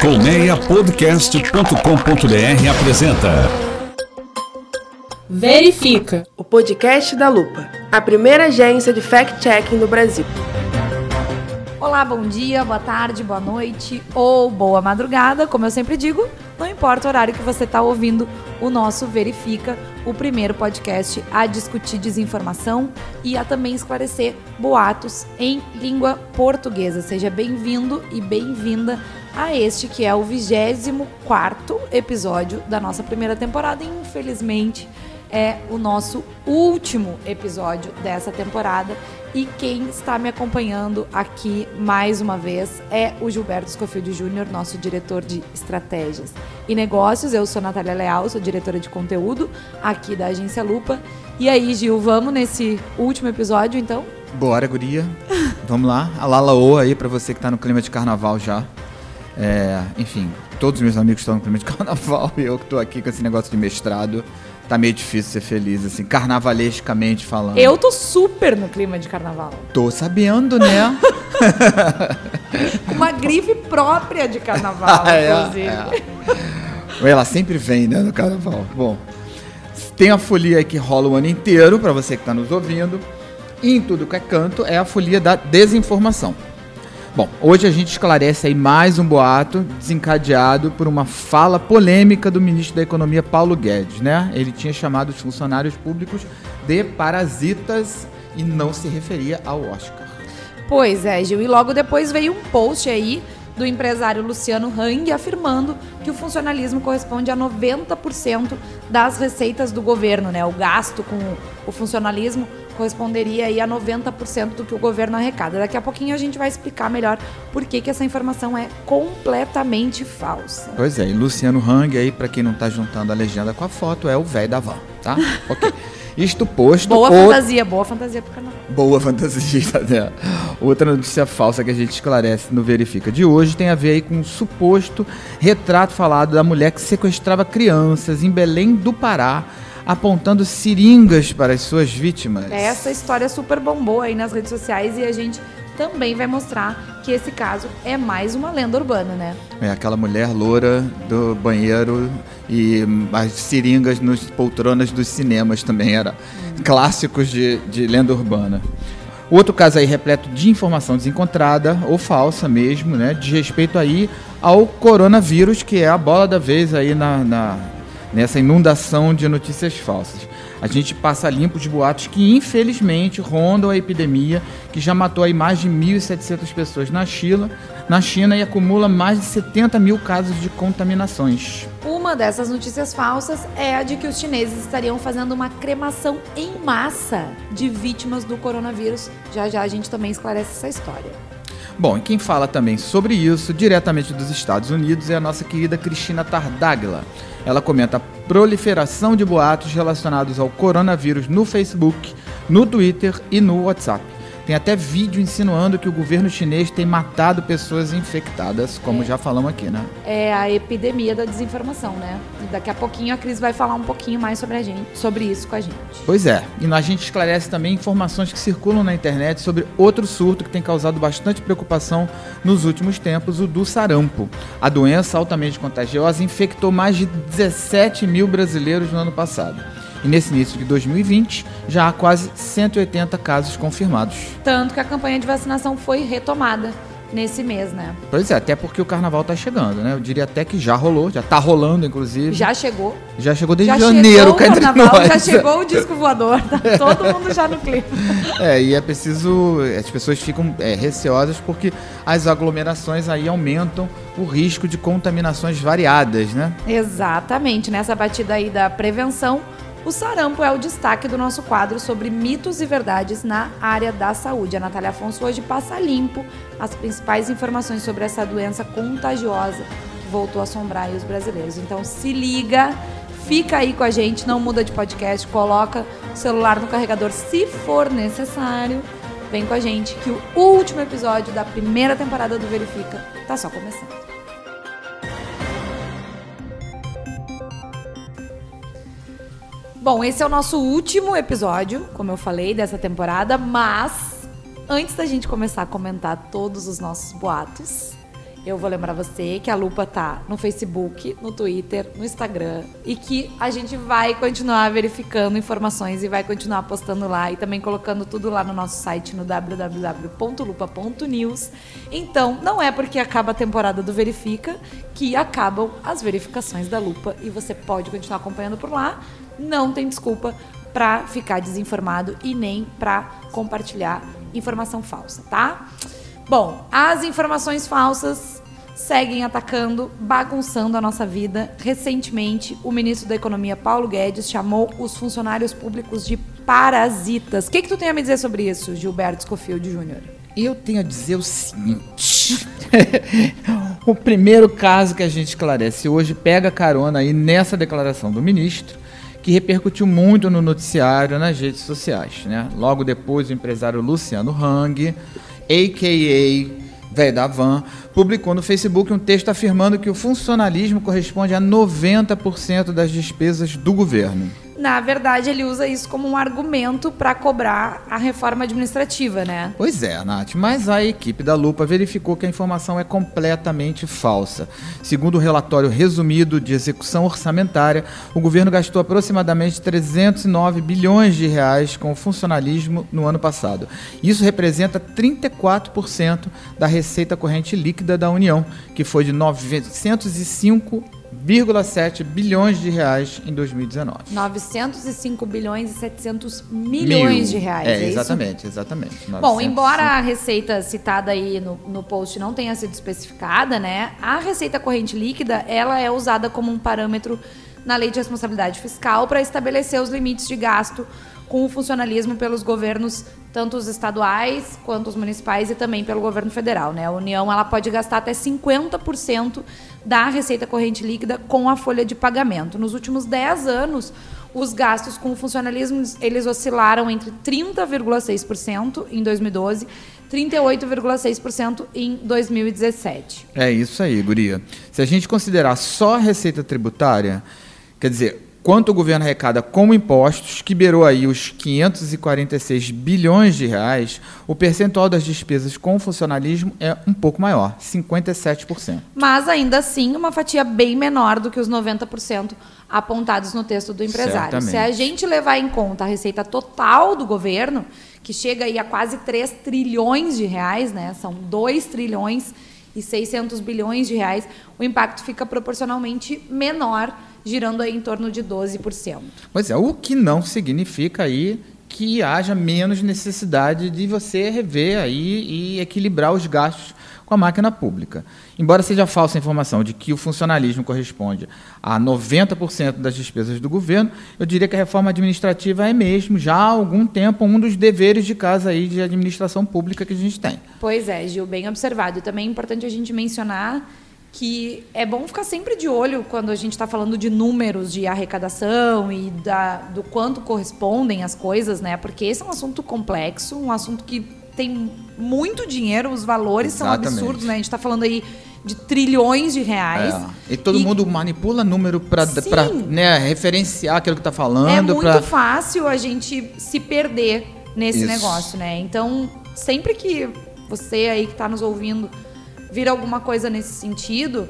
Colmeiapodcast.com.br apresenta Verifica. O podcast da Lupa, a primeira agência de fact-checking do Brasil. Olá, bom dia, boa tarde, boa noite ou boa madrugada, como eu sempre digo, não importa o horário que você está ouvindo o nosso Verifica, o primeiro podcast a discutir desinformação e a também esclarecer boatos em língua portuguesa. Seja bem-vindo e bem-vinda a este que é o 24 episódio da nossa primeira temporada. E, infelizmente, é o nosso último episódio dessa temporada. E quem está me acompanhando aqui mais uma vez é o Gilberto Scofield Júnior, nosso diretor de estratégias e negócios. Eu sou Natália Leal, sou diretora de conteúdo aqui da agência Lupa. E aí, Gil, vamos nesse último episódio então? Bora, guria. Vamos lá. A Lala O aí pra você que tá no clima de carnaval já. É, enfim, todos os meus amigos estão no clima de carnaval e eu que tô aqui com esse negócio de mestrado. Tá meio difícil ser feliz, assim, carnavalescamente falando. Eu tô super no clima de carnaval. Tô sabendo, né? Com uma grife própria de carnaval, É, inclusive. é. Ela sempre vem, né, no carnaval. Bom, tem a folia que rola o ano inteiro, pra você que tá nos ouvindo. E em tudo que é canto, é a folia da desinformação. Bom, hoje a gente esclarece aí mais um boato desencadeado por uma fala polêmica do ministro da Economia Paulo Guedes, né? Ele tinha chamado os funcionários públicos de parasitas e não se referia ao Oscar. Pois é, Gil. E logo depois veio um post aí do empresário Luciano Hang afirmando que o funcionalismo corresponde a 90% das receitas do governo, né? O gasto com o funcionalismo corresponderia aí a 90% do que o governo arrecada. Daqui a pouquinho a gente vai explicar melhor por que, que essa informação é completamente falsa. Pois é, e Luciano Hang aí, pra quem não tá juntando a legenda com a foto, é o velho da van, tá? ok. Isto posto. Boa fantasia, boa fantasia pro canal. Boa fantasia, né? Outra notícia falsa que a gente esclarece no Verifica de hoje tem a ver aí com um suposto retrato falado da mulher que sequestrava crianças em Belém do Pará, apontando seringas para as suas vítimas. Essa história super bombou aí nas redes sociais e a gente também vai mostrar que esse caso é mais uma lenda urbana, né? É aquela mulher loura do banheiro e hum, as seringas nos poltronas dos cinemas também era clássicos de, de lenda urbana. Outro caso aí repleto de informação desencontrada ou falsa mesmo, né? De respeito aí ao coronavírus, que é a bola da vez aí na, na- nessa inundação de notícias falsas. A gente passa limpo de boatos que infelizmente rondam a epidemia, que já matou aí mais de 1.700 pessoas na China, na China e acumula mais de 70 mil casos de contaminações. Uma dessas notícias falsas é a de que os chineses estariam fazendo uma cremação em massa de vítimas do coronavírus. Já já a gente também esclarece essa história. Bom, e quem fala também sobre isso, diretamente dos Estados Unidos, é a nossa querida Cristina Tardaglia. Ela comenta a proliferação de boatos relacionados ao coronavírus no Facebook, no Twitter e no WhatsApp. Tem até vídeo insinuando que o governo chinês tem matado pessoas infectadas, como já falamos aqui, né? É a epidemia da desinformação, né? E daqui a pouquinho a Cris vai falar um pouquinho mais sobre a gente, sobre isso com a gente. Pois é, e a gente esclarece também informações que circulam na internet sobre outro surto que tem causado bastante preocupação nos últimos tempos, o do sarampo. A doença altamente contagiosa infectou mais de 17 mil brasileiros no ano passado. E nesse início de 2020, já há quase 180 casos confirmados. Tanto que a campanha de vacinação foi retomada nesse mês, né? Pois é, até porque o carnaval tá chegando, né? Eu diria até que já rolou, já tá rolando, inclusive. Já chegou. Já chegou desde Já janeiro, chegou o carnaval, já chegou o disco voador, tá todo mundo já no clima. É, e é preciso. As pessoas ficam é, receosas porque as aglomerações aí aumentam o risco de contaminações variadas, né? Exatamente, nessa batida aí da prevenção, o sarampo é o destaque do nosso quadro sobre mitos e verdades na área da saúde. A Natália Afonso hoje passa limpo as principais informações sobre essa doença contagiosa que voltou a assombrar os brasileiros. Então se liga, fica aí com a gente, não muda de podcast, coloca o celular no carregador se for necessário. Vem com a gente que o último episódio da primeira temporada do Verifica tá só começando. Bom, esse é o nosso último episódio, como eu falei, dessa temporada, mas antes da gente começar a comentar todos os nossos boatos, Eu vou lembrar você que a Lupa tá no Facebook, no Twitter, no Instagram e que a gente vai continuar verificando informações e vai continuar postando lá e também colocando tudo lá no nosso site no www.lupa.news. Então, não é porque acaba a temporada do Verifica que acabam as verificações da Lupa e você pode continuar acompanhando por lá. Não tem desculpa para ficar desinformado e nem para compartilhar informação falsa, tá? Bom, as informações falsas seguem atacando, bagunçando a nossa vida. Recentemente, o ministro da Economia, Paulo Guedes, chamou os funcionários públicos de parasitas. O que, que tu tem a me dizer sobre isso, Gilberto Scofield Júnior? Eu tenho a dizer o seguinte. o primeiro caso que a gente esclarece hoje pega carona aí nessa declaração do ministro, que repercutiu muito no noticiário, nas redes sociais. Né? Logo depois, o empresário Luciano Hang a.k.a. Velho da Van, publicou no Facebook um texto afirmando que o funcionalismo corresponde a 90% das despesas do governo na verdade, ele usa isso como um argumento para cobrar a reforma administrativa, né? Pois é, Nath, mas a equipe da Lupa verificou que a informação é completamente falsa. Segundo o relatório resumido de execução orçamentária, o governo gastou aproximadamente 309 bilhões de reais com o funcionalismo no ano passado. Isso representa 34% da receita corrente líquida da União, que foi de 905 1,7 bilhões de reais em 2019. 905 bilhões e 700 milhões Mil. de reais. É, é exatamente, isso? exatamente. 905. Bom, embora a receita citada aí no, no post não tenha sido especificada, né? A receita corrente líquida, ela é usada como um parâmetro na lei de responsabilidade fiscal para estabelecer os limites de gasto com o funcionalismo pelos governos, tanto os estaduais quanto os municipais e também pelo governo federal. Né? A União ela pode gastar até 50% da receita corrente líquida com a folha de pagamento. Nos últimos 10 anos, os gastos com o funcionalismo eles oscilaram entre 30,6% em 2012 38,6% em 2017. É isso aí, Guria. Se a gente considerar só a receita tributária, quer dizer, quanto o governo arrecada como impostos, que beirou aí os 546 bilhões de reais, o percentual das despesas com funcionalismo é um pouco maior, 57%. Mas ainda assim, uma fatia bem menor do que os 90% apontados no texto do empresário. Certamente. Se a gente levar em conta a receita total do governo, que chega aí a quase 3 trilhões de reais, né? São 2 trilhões e 600 bilhões de reais, o impacto fica proporcionalmente menor girando aí em torno de 12%. Pois é, o que não significa aí que haja menos necessidade de você rever aí e equilibrar os gastos com a máquina pública. Embora seja falsa a informação de que o funcionalismo corresponde a 90% das despesas do governo, eu diria que a reforma administrativa é mesmo, já há algum tempo, um dos deveres de casa aí de administração pública que a gente tem. Pois é, Gil, bem observado. E também é importante a gente mencionar que é bom ficar sempre de olho quando a gente está falando de números de arrecadação e da, do quanto correspondem as coisas, né? Porque esse é um assunto complexo, um assunto que tem muito dinheiro, os valores Exatamente. são absurdos, né? A gente está falando aí de trilhões de reais. É. E todo e... mundo manipula número para né, referenciar aquilo que está falando. É muito pra... fácil a gente se perder nesse Isso. negócio, né? Então, sempre que você aí que está nos ouvindo vir alguma coisa nesse sentido,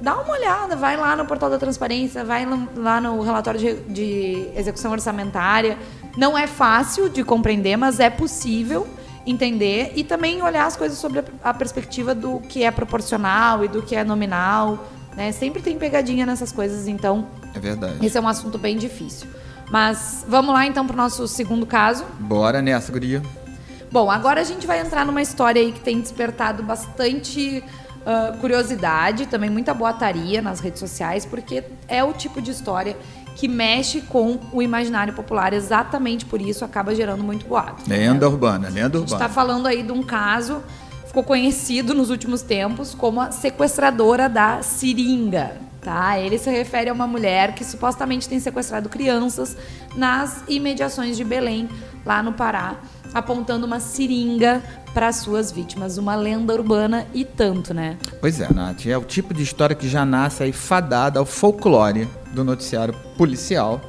dá uma olhada, vai lá no portal da transparência, vai lá no relatório de, de execução orçamentária. Não é fácil de compreender, mas é possível entender e também olhar as coisas sobre a perspectiva do que é proporcional e do que é nominal. Né? Sempre tem pegadinha nessas coisas, então. É verdade. Esse é um assunto bem difícil. Mas vamos lá então para o nosso segundo caso. Bora nessa, Guria. Bom, agora a gente vai entrar numa história aí que tem despertado bastante uh, curiosidade, também muita boataria nas redes sociais, porque é o tipo de história que mexe com o imaginário popular. Exatamente por isso acaba gerando muito boato. Lenda né? urbana, lenda urbana. A gente está falando aí de um caso ficou conhecido nos últimos tempos como a sequestradora da seringa. Tá? Ele se refere a uma mulher que supostamente tem sequestrado crianças nas imediações de Belém, lá no Pará, apontando uma seringa para suas vítimas. Uma lenda urbana e tanto, né? Pois é, Nath. É o tipo de história que já nasce aí fadada ao folclore do noticiário policial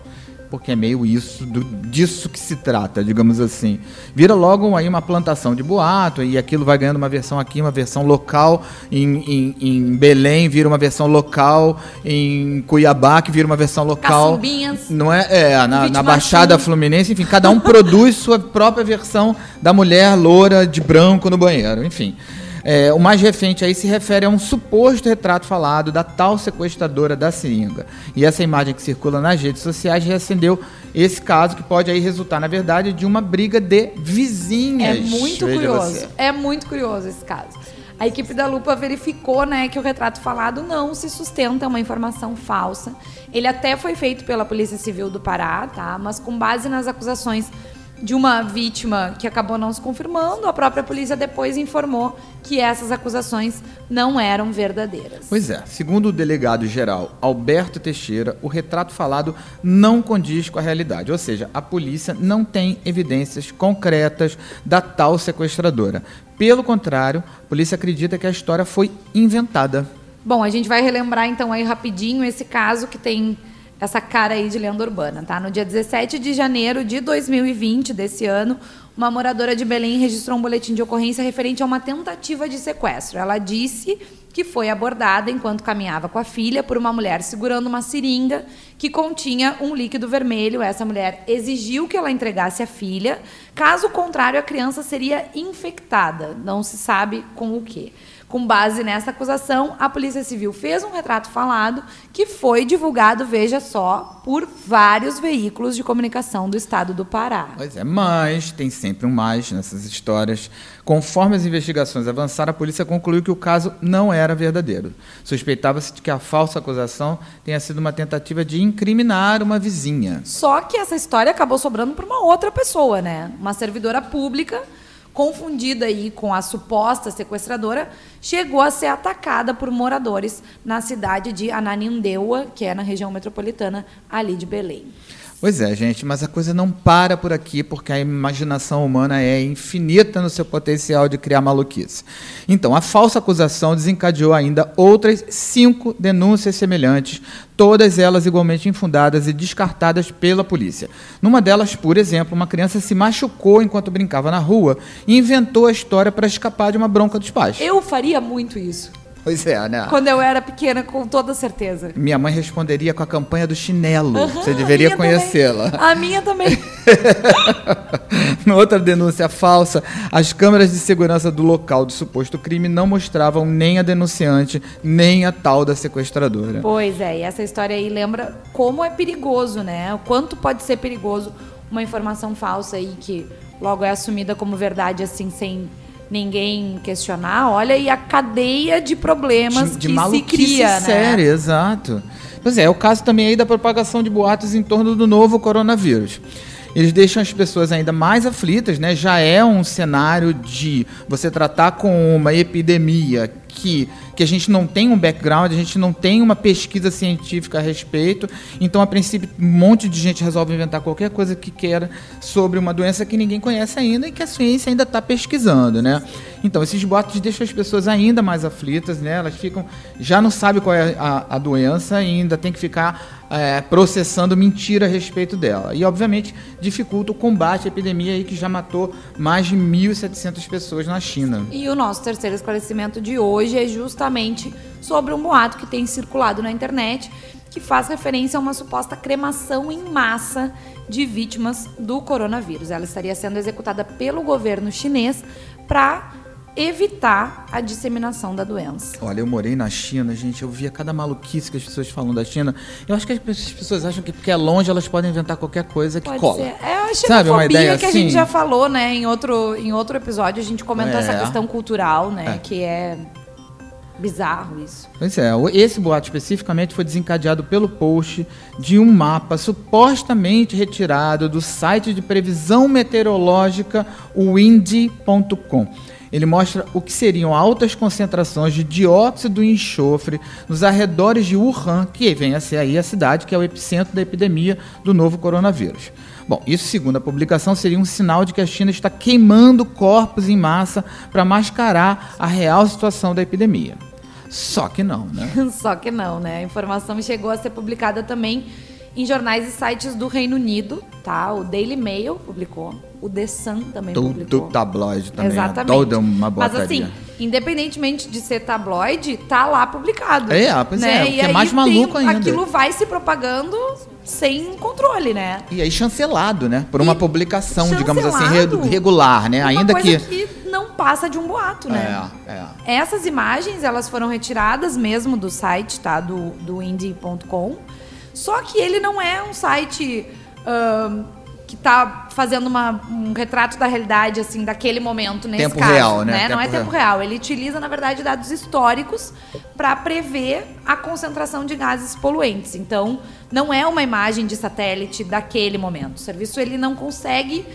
porque é meio isso, do, disso que se trata, digamos assim. Vira logo aí uma plantação de boato, e aquilo vai ganhando uma versão aqui, uma versão local em, em, em Belém, vira uma versão local em Cuiabá, que vira uma versão local. Caçumbinhas. Não é? É, na, na Baixada. Fluminense, enfim, cada um produz sua própria versão da mulher loura de branco no banheiro, enfim. É, o mais recente aí se refere a um suposto retrato falado da tal sequestradora da seringa. E essa imagem que circula nas redes sociais reacendeu esse caso que pode aí resultar, na verdade, de uma briga de É vizinhas. muito Veja curioso. você. É muito curioso esse caso. A equipe da Lupa verificou, né, que o retrato falado não se sustenta, é uma informação falsa. Ele até foi feito pela Polícia Civil do Pará, tá? Mas com base nas acusações de uma vítima que acabou não se confirmando, a própria polícia depois informou que essas acusações não eram verdadeiras. Pois é, segundo o delegado-geral Alberto Teixeira, o retrato falado não condiz com a realidade, ou seja, a polícia não tem evidências concretas da tal sequestradora. Pelo contrário, a polícia acredita que a história foi inventada. Bom, a gente vai relembrar então aí rapidinho esse caso que tem essa cara aí de lenda urbana, tá? No dia 17 de janeiro de 2020 desse ano, uma moradora de Belém registrou um boletim de ocorrência referente a uma tentativa de sequestro. Ela disse que foi abordada enquanto caminhava com a filha por uma mulher segurando uma seringa que continha um líquido vermelho. Essa mulher exigiu que ela entregasse a filha, caso contrário a criança seria infectada. Não se sabe com o quê. Com base nessa acusação, a Polícia Civil fez um retrato falado que foi divulgado, veja só, por vários veículos de comunicação do estado do Pará. Pois é, mas tem sempre um mais nessas histórias. Conforme as investigações avançaram, a polícia concluiu que o caso não era verdadeiro. Suspeitava-se de que a falsa acusação tenha sido uma tentativa de incriminar uma vizinha. Só que essa história acabou sobrando para uma outra pessoa, né? Uma servidora pública confundida aí com a suposta sequestradora, chegou a ser atacada por moradores na cidade de Ananindeua, que é na região metropolitana ali de Belém. Pois é, gente, mas a coisa não para por aqui, porque a imaginação humana é infinita no seu potencial de criar maluquice. Então, a falsa acusação desencadeou ainda outras cinco denúncias semelhantes, todas elas igualmente infundadas e descartadas pela polícia. Numa delas, por exemplo, uma criança se machucou enquanto brincava na rua e inventou a história para escapar de uma bronca dos pais. Eu faria muito isso. Pois é, né? Quando eu era pequena, com toda certeza. Minha mãe responderia com a campanha do chinelo. Aham, Você deveria conhecê-la. A minha também. Outra denúncia falsa: as câmeras de segurança do local do suposto crime não mostravam nem a denunciante, nem a tal da sequestradora. Pois é, e essa história aí lembra como é perigoso, né? O quanto pode ser perigoso uma informação falsa aí que logo é assumida como verdade assim sem ninguém questionar. Olha aí a cadeia de problemas de, de que se cria, né? séria, exato. Pois é, é o caso também aí da propagação de boatos em torno do novo coronavírus. Eles deixam as pessoas ainda mais aflitas, né? Já é um cenário de você tratar com uma epidemia que, que a gente não tem um background, a gente não tem uma pesquisa científica a respeito. Então, a princípio, um monte de gente resolve inventar qualquer coisa que queira sobre uma doença que ninguém conhece ainda e que a ciência ainda está pesquisando, né? Então, esses boatos deixam as pessoas ainda mais aflitas, né? Elas ficam, já não sabem qual é a, a doença e ainda tem que ficar é, processando mentira a respeito dela. E, obviamente, dificulta o combate à epidemia aí que já matou mais de 1.700 pessoas na China. E o nosso terceiro esclarecimento de hoje é justamente sobre um boato que tem circulado na internet que faz referência a uma suposta cremação em massa de vítimas do coronavírus. Ela estaria sendo executada pelo governo chinês para evitar a disseminação da doença. Olha, eu morei na China, gente, eu via cada maluquice que as pessoas falam da China. Eu acho que as pessoas acham que porque é longe elas podem inventar qualquer coisa que Pode cola. ser. É a Sabe, uma ideia que a assim? gente já falou, né? Em outro, em outro episódio a gente comentou É. essa questão cultural, né? É. Que é bizarro isso. Pois é, esse boato especificamente foi desencadeado pelo post de um mapa supostamente retirado do site de previsão meteorológica windy.com. Ele mostra o que seriam altas concentrações de dióxido e enxofre nos arredores de Wuhan, que vem a ser aí a cidade que é o epicentro da epidemia do novo coronavírus. Bom, isso segundo a publicação seria um sinal de que a China está queimando corpos em massa para mascarar a real situação da epidemia. Só que não, né? Só que não, né? A informação chegou a ser publicada também em jornais e sites do Reino Unido, tá? O Daily Mail publicou, o The Sun também Tudo publicou. tabloide também. Exatamente. É toda uma Mas botaria. assim, independentemente de ser tabloide, tá lá publicado. É, pois é, o que E é mais tem- maluco ainda. Aquilo vai se propagando sem controle, né? E aí chancelado, né? Por uma E publicação, digamos assim, regular, né? Ainda que... que passa de um boato, né? É, é. Essas imagens, elas foram retiradas mesmo do site, tá? Do, do indie.com. Só que ele não é um site ahn, que tá fazendo uma- um retrato da realidade, assim, daquele momento, nesse Tempo caso. real, né? Não é Tempo tempo real. Ele utiliza, na verdade, dados históricos para prever a concentração de gases poluentes. Então, não é uma imagem de satélite daquele momento. O serviço, ele não consegue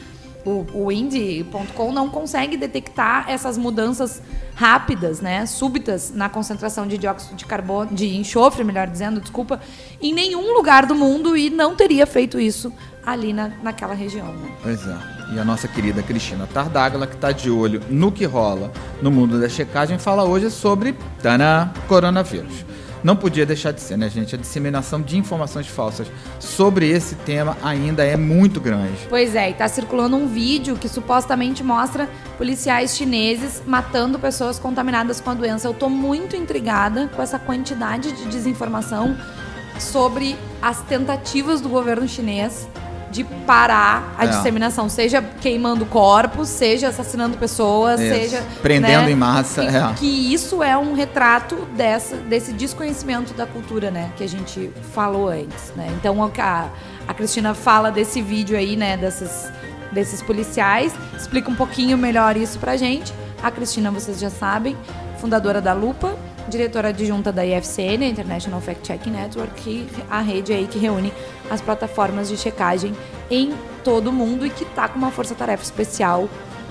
o, o Indy.com não consegue detectar essas mudanças rápidas, né, súbitas na concentração de dióxido de carbono, de enxofre, melhor dizendo, desculpa, em nenhum lugar do mundo e não teria feito isso ali na, naquela região. Né? Pois é. E a nossa querida Cristina Tardágala, que está de olho no que rola no mundo da checagem, fala hoje sobre tana, coronavírus. Não podia deixar de ser, né, gente? A disseminação de informações falsas sobre esse tema ainda é muito grande. Pois é, e tá circulando um vídeo que supostamente mostra policiais chineses matando pessoas contaminadas com a doença. Eu tô muito intrigada com essa quantidade de desinformação sobre as tentativas do governo chinês de parar a É. disseminação, seja queimando corpos, seja assassinando pessoas, Isso. seja Prendendo né, em massa, que, é. que isso é um retrato dessa, desse desconhecimento da cultura, né, que a gente falou antes, né? Então a, a Cristina fala desse vídeo aí, né, desses, desses policiais, explica um pouquinho melhor isso pra gente. A Cristina, vocês já sabem, fundadora da Lupa, diretora adjunta da IFCN, International Fact Checking Network, que a rede aí que reúne as plataformas de checagem em todo o mundo e que tá com uma força-tarefa especial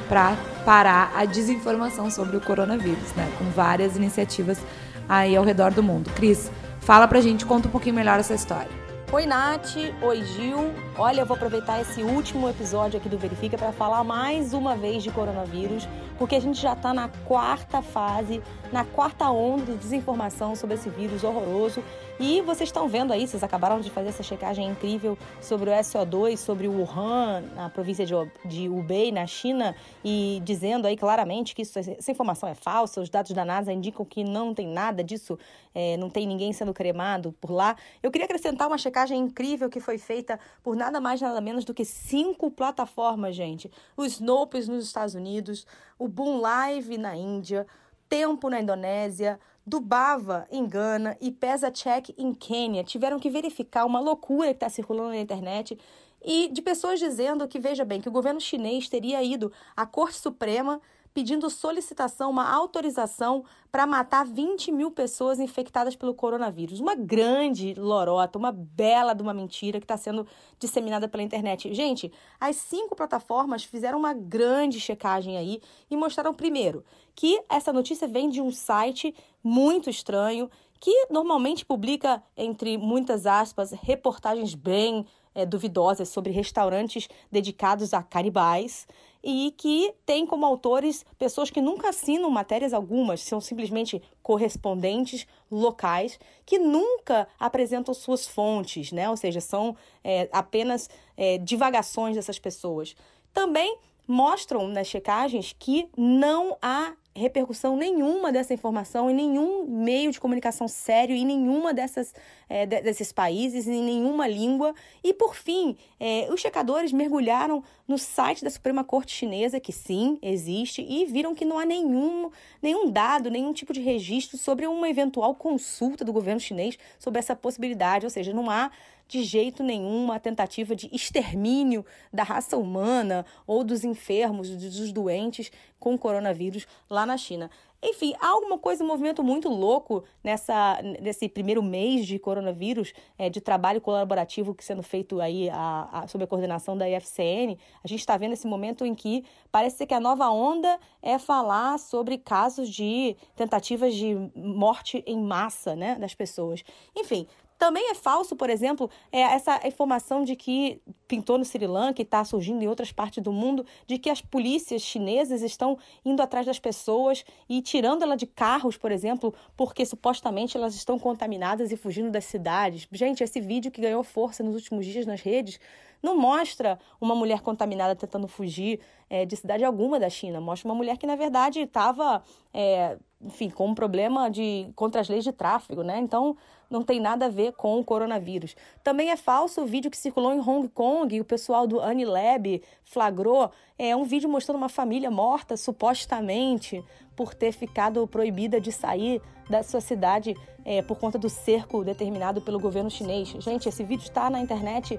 para parar a desinformação sobre o coronavírus, né? Com várias iniciativas aí ao redor do mundo. Cris, fala pra gente, conta um pouquinho melhor essa história. Oi, Nath. Oi, Gil. Olha, eu vou aproveitar esse último episódio aqui do Verifica para falar mais uma vez de coronavírus, porque a gente já está na quarta fase, na quarta onda de desinformação sobre esse vírus horroroso. E vocês estão vendo aí, vocês acabaram de fazer essa checagem incrível sobre o SO2, sobre o Wuhan, na província de, Hubei, na China, e dizendo aí claramente que isso, essa informação é falsa, os dados da NASA indicam que não tem nada disso, é, não tem ninguém sendo cremado por lá. Eu queria acrescentar uma checagem incrível que foi feita por nada mais nada menos do que cinco plataformas, gente. O Snopes nos Estados Unidos, o Boom Live na Índia, Tempo na Indonésia, Dubava em Gana e Pesa Check em Quênia tiveram que verificar uma loucura que está circulando na internet e de pessoas dizendo que, veja bem, que o governo chinês teria ido à Corte Suprema pedindo solicitação, uma autorização para matar 20 mil pessoas infectadas pelo coronavírus. Uma grande lorota, uma bela de uma mentira que está sendo disseminada pela internet. Gente, as cinco plataformas fizeram uma grande checagem aí e mostraram, primeiro, que essa notícia vem de um site muito estranho que normalmente publica, entre muitas aspas, reportagens bem é, duvidosas sobre restaurantes dedicados a canibais e que tem como autores pessoas que nunca assinam matérias algumas, são simplesmente correspondentes locais que nunca apresentam suas fontes, né? Ou seja, são é, apenas é, divagações dessas pessoas. Também mostram nas checagens que não há repercussão nenhuma dessa informação em nenhum meio de comunicação sério, em nenhuma dessas, é, desses países, em nenhuma língua. E, por fim, é, os checadores mergulharam no site da Suprema Corte Chinesa, que sim, existe, e viram que não há nenhum, nenhum dado, nenhum tipo de registro sobre uma eventual consulta do governo chinês sobre essa possibilidade. Ou seja, não há de jeito nenhum uma tentativa de extermínio da raça humana ou dos enfermos, dos doentes com coronavírus lá na China. Enfim, há alguma coisa, um movimento muito louco nessa, nesse primeiro mês de coronavírus, é, de trabalho colaborativo que sendo feito aí a, a, sob a coordenação da IFCN. A gente está vendo esse momento em que parece ser que a nova onda é falar sobre casos de tentativas de morte em massa né, das pessoas. Enfim, Também é falso, por exemplo, é, essa informação de que pintou no Sri Lanka e está surgindo em outras partes do mundo, de que as polícias chinesas estão indo atrás das pessoas e tirando ela de carros, por exemplo, porque supostamente elas estão contaminadas e fugindo das cidades. Gente, esse vídeo que ganhou força nos últimos dias nas redes não mostra uma mulher contaminada tentando fugir é, de cidade alguma da China. Mostra uma mulher que, na verdade, estava, é, enfim, com um problema de contra as leis de tráfego, né? Então, não tem nada a ver com o coronavírus. Também é falso o vídeo que circulou em Hong Kong e o pessoal do Anilab flagrou. É um vídeo mostrando uma família morta, supostamente, por ter ficado proibida de sair da sua cidade é, por conta do cerco determinado pelo governo chinês. Gente, esse vídeo está na internet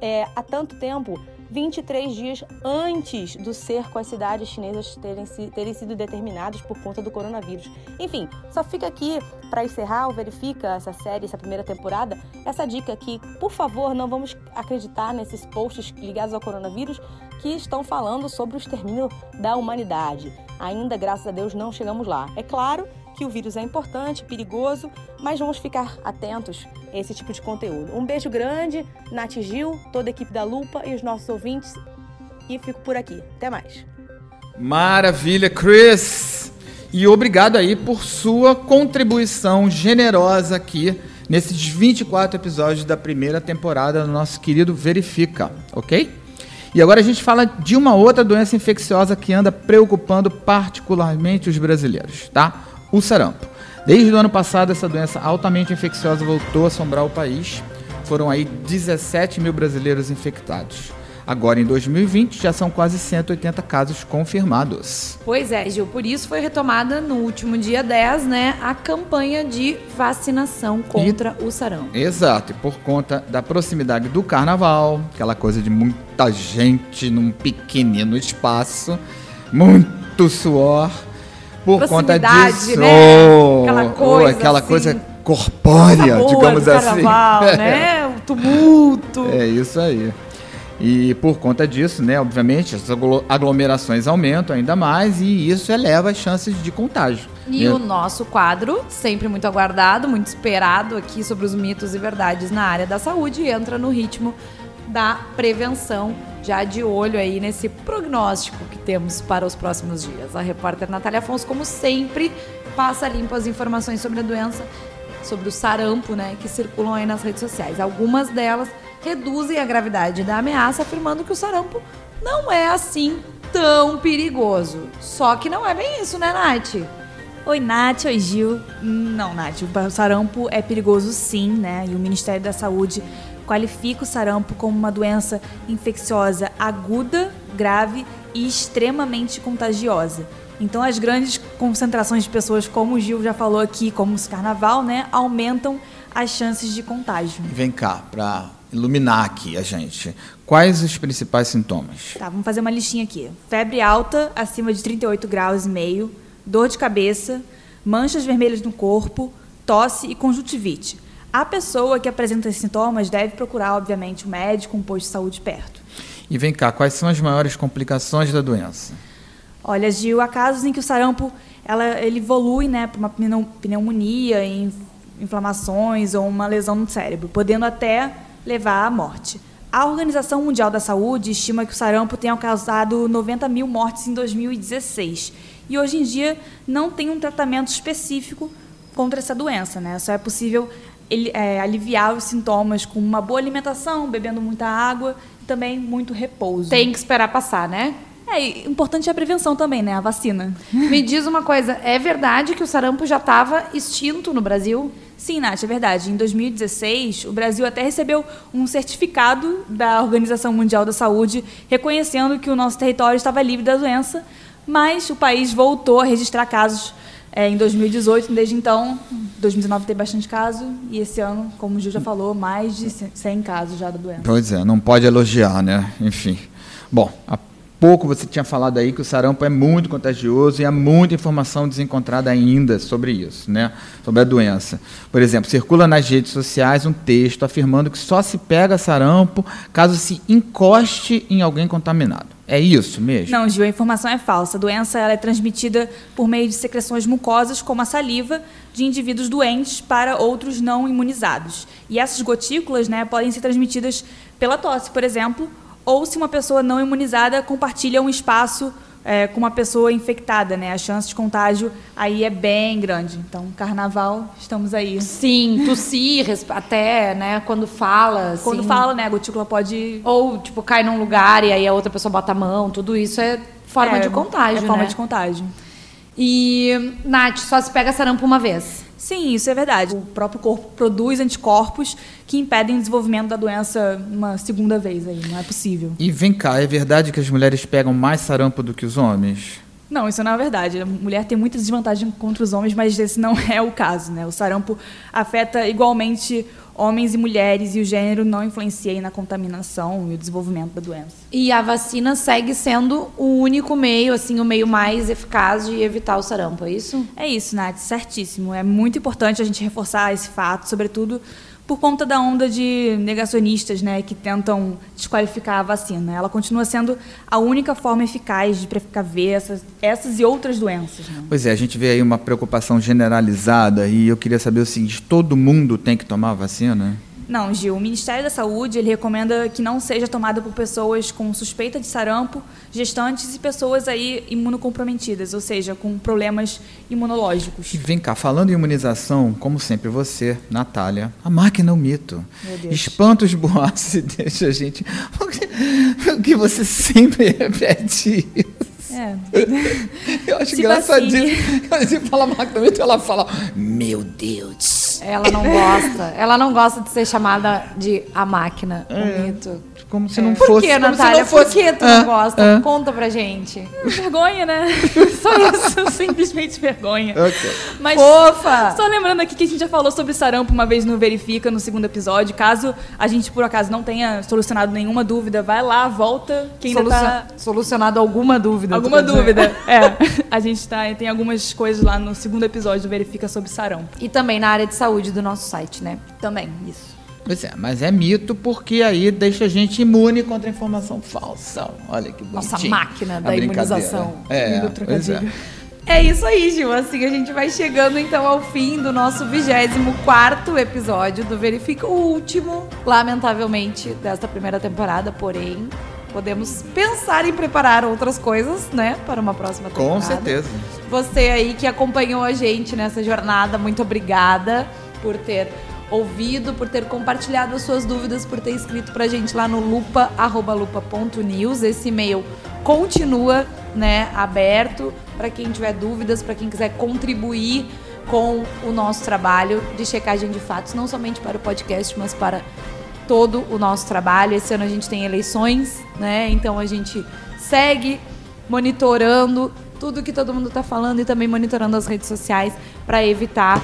é, há tanto tempo 23 dias antes do cerco às cidades chinesas terem, terem sido determinadas por conta do coronavírus. Enfim, só fica aqui para encerrar Verifica essa série, essa primeira temporada, essa dica que, por favor, não vamos acreditar nesses posts ligados ao coronavírus que estão falando sobre o extermínio da humanidade. Ainda, graças a Deus, não chegamos lá. É claro que o vírus é importante, perigoso, mas vamos ficar atentos a esse tipo de conteúdo. Um beijo grande, Nath Gil, toda a equipe da Lupa e os nossos ouvintes. E fico por aqui. Até mais. Maravilha, Chris! E obrigado aí por sua contribuição generosa aqui nesses 24 episódios da primeira temporada do nosso querido Verifica, ok? E agora a gente fala de uma outra doença infecciosa que anda preocupando particularmente os brasileiros, tá? O sarampo. Desde o ano passado, essa doença altamente infecciosa voltou a assombrar o país. Foram aí 17 mil brasileiros infectados. Agora, em 2020, já são quase 180 casos confirmados. Pois é, Gil, por isso foi retomada no último dia 10, né, a campanha de vacinação contra e, o sarampo. Exato, e por conta da proximidade do carnaval, aquela coisa de muita gente num pequenino espaço, muito suor por conta disso. Né? Aquela coisa, aquela assim, coisa corpórea, digamos assim. Carnaval, né? O tumulto. É isso aí. E por conta disso, né, obviamente, as aglomerações aumentam ainda mais e isso eleva as chances de contágio. E o nosso quadro, sempre muito aguardado, muito esperado aqui sobre os mitos e verdades na área da saúde, entra no ritmo da prevenção já de olho aí nesse prognóstico que temos para os próximos dias. A repórter Natália Afonso, como sempre, passa limpo as informações sobre a doença, sobre o sarampo, né, que circulam aí nas redes sociais. Algumas delas reduzem a gravidade da ameaça, afirmando que o sarampo não é assim tão perigoso. Só que não é bem isso, né, Nath? Oi, Nath. Oi, Gil. Não, Nath, o sarampo é perigoso sim, né? E o Ministério da Saúde qualifica o sarampo como uma doença infecciosa aguda, grave e extremamente contagiosa. Então, as grandes concentrações de pessoas, como o Gil já falou aqui, como o carnaval, né, aumentam as chances de contágio. Vem cá, para iluminar aqui a gente. Quais os principais sintomas? Tá, vamos fazer uma listinha aqui. Febre alta, acima de 38 graus e meio, dor de cabeça, manchas vermelhas no corpo, tosse e conjuntivite. A pessoa que apresenta esses sintomas deve procurar, obviamente, um médico, um posto de saúde perto. E vem cá, quais são as maiores complicações da doença? Olha, Gil, há casos em que o sarampo ela, ele evolui né, para uma pneumonia, inflamações ou uma lesão no cérebro, podendo até levar à morte. A Organização Mundial da Saúde estima que o sarampo tenha causado 90 mil mortes em 2016. E hoje em dia não tem um tratamento específico contra essa doença. Né? Só é possível ele, é, aliviar os sintomas com uma boa alimentação, bebendo muita água e também muito repouso. Tem que esperar passar, né? É, importante é a prevenção também, né? A vacina. Me diz uma coisa, é verdade que o sarampo já estava extinto no Brasil? Sim, Nath, é verdade. Em 2016, o Brasil até recebeu um certificado da Organização Mundial da Saúde reconhecendo que o nosso território estava livre da doença, mas o país voltou a registrar casos é, em 2018, desde então, 2019 tem bastante caso e esse ano, como o Gil já falou, mais de 100 casos já da doença. Pois é, não pode elogiar, né? Enfim. Bom, a pouco você tinha falado aí que o sarampo é muito contagioso e há muita informação desencontrada ainda sobre isso, né? Sobre a doença. Por exemplo, circula nas redes sociais um texto afirmando que só se pega sarampo caso se encoste em alguém contaminado. É isso mesmo? Não, Gil, a informação é falsa. A doença é transmitida por meio de secreções mucosas, como a saliva, de indivíduos doentes para outros não imunizados. E essas gotículas né, podem ser transmitidas pela tosse, por exemplo, ou se uma pessoa não imunizada compartilha um espaço é, com uma pessoa infectada, né? A chance de contágio aí é bem grande. Então, carnaval, estamos aí. Sim, tossir, até, né, quando fala. Quando assim, fala, né, a gotícula pode... Ou, tipo, cai num lugar e aí a outra pessoa bota a mão, tudo isso é forma é, de contágio, É forma né? de contágio. E, Nath, só se pega sarampo uma vez. Sim, isso é verdade. O próprio corpo produz anticorpos que impedem o desenvolvimento da doença uma segunda vez aí, não é possível. E vem cá, é verdade que as mulheres pegam mais sarampo do que os homens? Não, isso não é verdade. A mulher tem muita desvantagem contra os homens, mas esse não é o caso, né? O sarampo afeta igualmente homens e mulheres e o gênero não influencia aí na contaminação e o desenvolvimento da doença. E a vacina segue sendo o único meio, assim, o meio mais eficaz de evitar o sarampo, é isso? É isso, Nath, certíssimo. É muito importante a gente reforçar esse fato, sobretudo por conta da onda de negacionistas né, que tentam desqualificar a vacina. Ela continua sendo a única forma eficaz de precaver essas, essas e outras doenças. Né? Pois é, a gente vê aí uma preocupação generalizada e eu queria saber o seguinte: todo mundo tem que tomar vacina? Não, Gil, o Ministério da Saúde ele recomenda que não seja tomada por pessoas com suspeita de sarampo, gestantes e pessoas aí imunocomprometidas, ou seja, com problemas imunológicos. E vem cá, falando em imunização, como sempre você, Natália, a máquina é um mito. Meu Deus. Espanta os boatos e deixa a gente. O que você sempre repete isso. É. Eu acho Se engraçadíssimo. Quando você fala máquina mito, ela fala: Meu Deus. Ela não gosta. Ela não gosta de ser chamada de a máquina, o mito. Como se não Por fosse. que, como se Natália? não fosse- Por que tu Ah, não gosta? ah. Conta pra gente. Vergonha, né? Só isso, simplesmente vergonha. Ok. Mas Fofa! só lembrando aqui que a gente já falou sobre sarampo uma vez no Verifica, no segundo episódio. Caso a gente, por acaso, não tenha solucionado nenhuma dúvida, vai lá, volta, que ainda Solucion- tá... Solucionado alguma dúvida. Alguma dúvida. É. A gente tá, tem algumas coisas lá no segundo episódio do Verifica sobre sarampo. E também na área de saúde do nosso site, né? Também, isso. Pois é, mas é mito porque aí deixa a gente imune contra a informação falsa. Olha que bonitinho. Nossa máquina A da imunização. É, pois é. É isso aí, Gil. Assim a gente vai chegando então ao fim do nosso 24 episódio do Verifica, o último, lamentavelmente, desta primeira temporada, porém, podemos pensar em preparar outras coisas, né, para uma próxima temporada. Com certeza. Você aí que acompanhou a gente nessa jornada, muito obrigada por ter ouvido, por ter compartilhado as suas dúvidas, por ter escrito pra gente lá no lupa, arroba lupa.news. Esse e-mail continua, né, aberto para quem tiver dúvidas, para quem quiser contribuir com o nosso trabalho de checagem de fatos, não somente para o podcast, mas para todo o nosso trabalho. Esse ano a gente tem eleições, né? Então a gente segue monitorando tudo que todo mundo está falando e também monitorando as redes sociais para evitar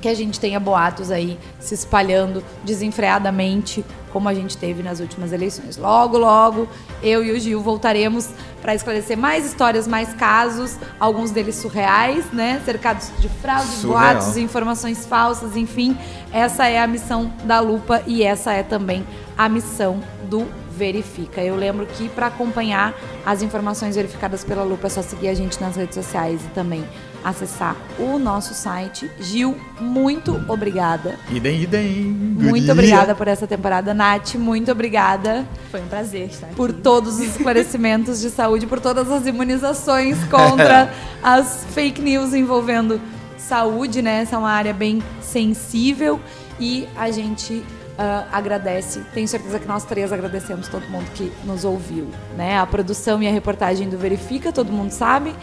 que a gente tenha boatos aí se espalhando desenfreadamente, como a gente teve nas últimas eleições. Logo, logo, eu e o Gil voltaremos para esclarecer mais histórias, mais casos, alguns deles surreais, né? Cercados de fraude, Surreal. boatos, informações falsas, enfim. Essa é a missão da Lupa e essa é também a missão do Verifica. Eu lembro que para acompanhar as informações verificadas pela Lupa é só seguir a gente nas redes sociais e também acessar o nosso site. Gil, muito obrigada. Idem, idem. Muito obrigada por essa temporada. Nath, muito obrigada Foi um prazer estar aqui. por todos os esclarecimentos de saúde, por todas as imunizações contra as fake news envolvendo saúde, né? Essa é uma área bem sensível e a gente ah, agradece. Tenho certeza que nós três agradecemos todo mundo que nos ouviu, né? A produção e a reportagem do Verifica, todo mundo sabe,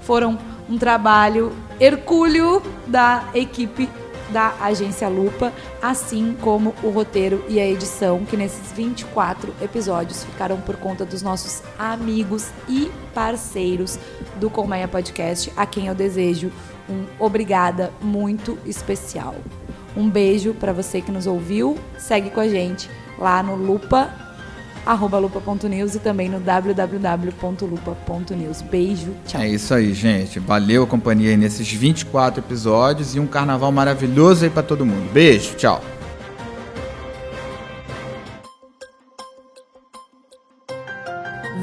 foram um trabalho hercúleo da equipe da agência Lupa, assim como o roteiro e a edição, que nesses 24 episódios ficaram por conta dos nossos amigos e parceiros do Colmeia Podcast, a quem eu desejo um obrigada muito especial. Um beijo para você que nos ouviu, segue com a gente lá no Lupa arroba lupa.news e também no www.lupa.news. Beijo, tchau. É isso aí, gente. Valeu a companhia aí nesses 24 episódios e um carnaval maravilhoso aí pra todo mundo. Beijo, tchau.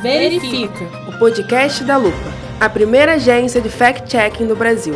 Verifica. O podcast da Lupa, a primeira agência de fact-checking do Brasil.